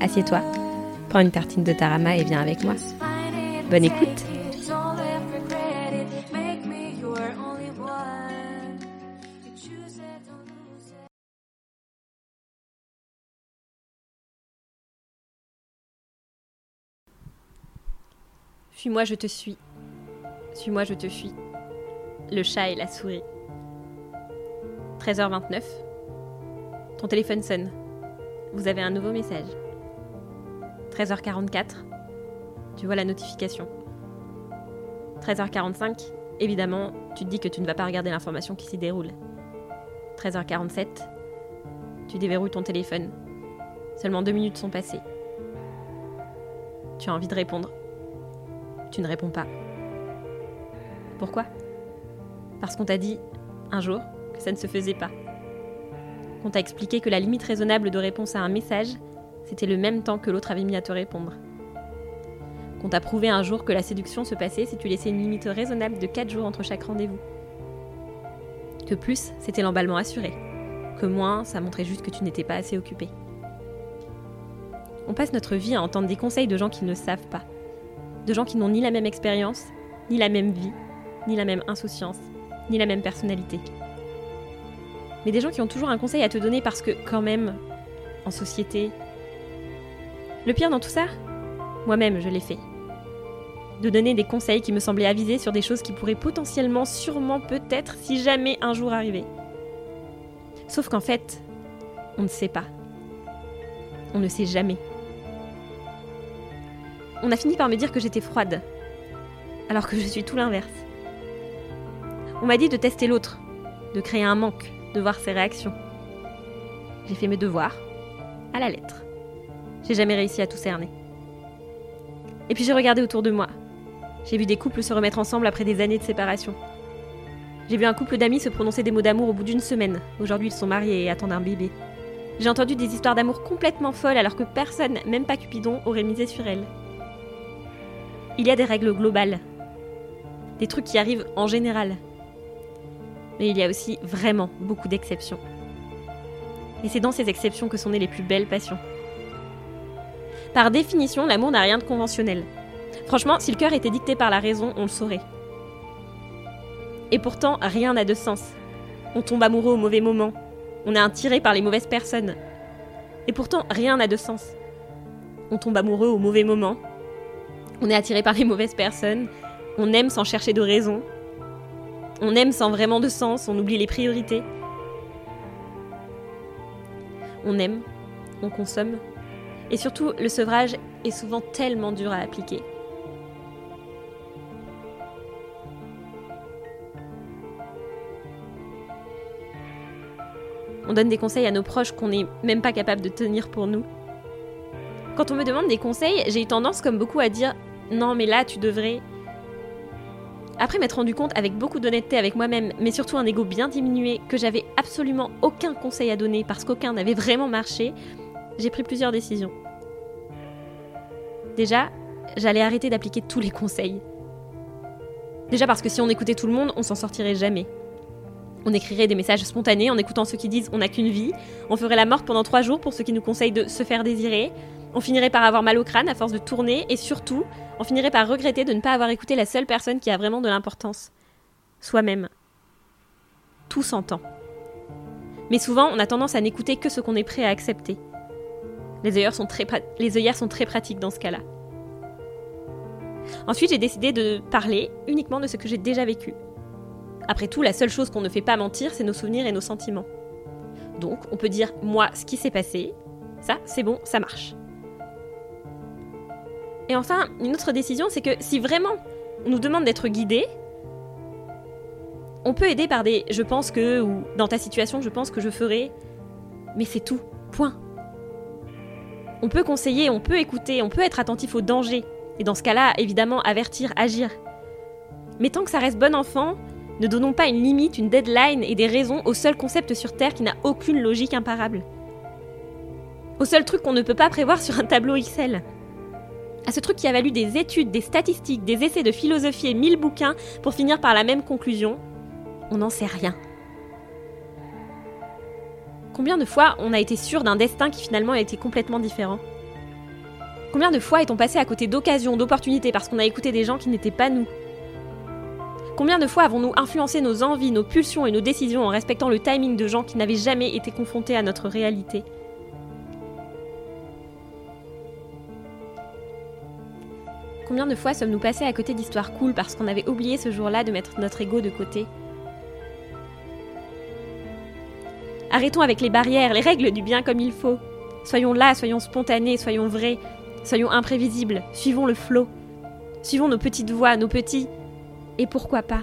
assieds-toi, prends une tartine de tarama et viens avec moi. Bonne écoute Fuis-moi, je te suis. Suis-moi, je te fuis. Le chat et la souris. 13h29. Ton téléphone sonne. Vous avez un nouveau message. 13h44. Tu vois la notification. 13h45. Évidemment, tu te dis que tu ne vas pas regarder l'information qui s'y déroule. 13h47. Tu déverrouilles ton téléphone. Seulement deux minutes sont passées. Tu as envie de répondre. Tu ne réponds pas. Pourquoi? Parce qu'on t'a dit, un jour, que ça ne se faisait pas. Qu'on t'a expliqué que la limite raisonnable de réponse à un message, c'était le même temps que l'autre avait mis à te répondre. Qu'on t'a prouvé un jour que la séduction se passait si tu laissais une limite raisonnable de 4 jours entre chaque rendez-vous. Que plus, c'était l'emballement assuré. Que moins, ça montrait juste que tu n'étais pas assez occupé. On passe notre vie à entendre des conseils de gens qui ne savent pas de gens qui n'ont ni la même expérience, ni la même vie, ni la même insouciance, ni la même personnalité. Mais des gens qui ont toujours un conseil à te donner parce que, quand même, en société... Le pire dans tout ça Moi-même, je l'ai fait. De donner des conseils qui me semblaient avisés sur des choses qui pourraient potentiellement, sûrement, peut-être, si jamais un jour arriver. Sauf qu'en fait, on ne sait pas. On ne sait jamais on a fini par me dire que j'étais froide, alors que je suis tout l'inverse. On m'a dit de tester l'autre, de créer un manque, de voir ses réactions. J'ai fait mes devoirs, à la lettre. J'ai jamais réussi à tout cerner. Et puis j'ai regardé autour de moi. J'ai vu des couples se remettre ensemble après des années de séparation. J'ai vu un couple d'amis se prononcer des mots d'amour au bout d'une semaine. Aujourd'hui, ils sont mariés et attendent un bébé. J'ai entendu des histoires d'amour complètement folles alors que personne, même pas Cupidon, aurait misé sur elles. Il y a des règles globales, des trucs qui arrivent en général. Mais il y a aussi vraiment beaucoup d'exceptions. Et c'est dans ces exceptions que sont nées les plus belles passions. Par définition, l'amour n'a rien de conventionnel. Franchement, si le cœur était dicté par la raison, on le saurait. Et pourtant, rien n'a de sens. On tombe amoureux au mauvais moment. On est attiré par les mauvaises personnes. Et pourtant, rien n'a de sens. On tombe amoureux au mauvais moment. On est attiré par les mauvaises personnes. On aime sans chercher de raison. On aime sans vraiment de sens. On oublie les priorités. On aime. On consomme. Et surtout, le sevrage est souvent tellement dur à appliquer. On donne des conseils à nos proches qu'on n'est même pas capable de tenir pour nous. Quand on me demande des conseils, j'ai eu tendance, comme beaucoup, à dire non, mais là, tu devrais. Après m'être rendu compte avec beaucoup d'honnêteté avec moi-même, mais surtout un ego bien diminué, que j'avais absolument aucun conseil à donner parce qu'aucun n'avait vraiment marché, j'ai pris plusieurs décisions. Déjà, j'allais arrêter d'appliquer tous les conseils. Déjà parce que si on écoutait tout le monde, on s'en sortirait jamais. On écrirait des messages spontanés en écoutant ceux qui disent on n'a qu'une vie, on ferait la morte pendant trois jours pour ceux qui nous conseillent de se faire désirer, on finirait par avoir mal au crâne à force de tourner et surtout, on finirait par regretter de ne pas avoir écouté la seule personne qui a vraiment de l'importance. Soi-même. Tout s'entend. Mais souvent, on a tendance à n'écouter que ce qu'on est prêt à accepter. Les œillères sont très, pratiques dans ce cas-là. Ensuite, j'ai décidé de parler uniquement de ce que j'ai déjà vécu. Après tout, la seule chose qu'on ne fait pas mentir, c'est nos souvenirs et nos sentiments. Donc, on peut dire moi ce qui s'est passé, ça, c'est bon, ça marche. Et enfin, une autre décision, c'est que si vraiment on nous demande d'être guidé, on peut aider par des je pense que, ou dans ta situation, je pense que je ferai, mais c'est tout, point. On peut conseiller, on peut écouter, on peut être attentif aux dangers. Et dans ce cas-là, évidemment, avertir, agir. Mais tant que ça reste bon enfant, ne donnons pas une limite, une deadline et des raisons au seul concept sur Terre qui n'a aucune logique imparable. Au seul truc qu'on ne peut pas prévoir sur un tableau Excel. À ce truc qui a valu des études, des statistiques, des essais de philosophie et mille bouquins pour finir par la même conclusion, on n'en sait rien. Combien de fois on a été sûr d'un destin qui finalement a été complètement différent Combien de fois est-on passé à côté d'occasions, d'opportunités parce qu'on a écouté des gens qui n'étaient pas nous Combien de fois avons-nous influencé nos envies, nos pulsions et nos décisions en respectant le timing de gens qui n'avaient jamais été confrontés à notre réalité Combien de fois sommes-nous passés à côté d'histoires cool parce qu'on avait oublié ce jour-là de mettre notre ego de côté Arrêtons avec les barrières, les règles du bien comme il faut. Soyons là, soyons spontanés, soyons vrais, soyons imprévisibles, suivons le flot. Suivons nos petites voix, nos petits. Et pourquoi pas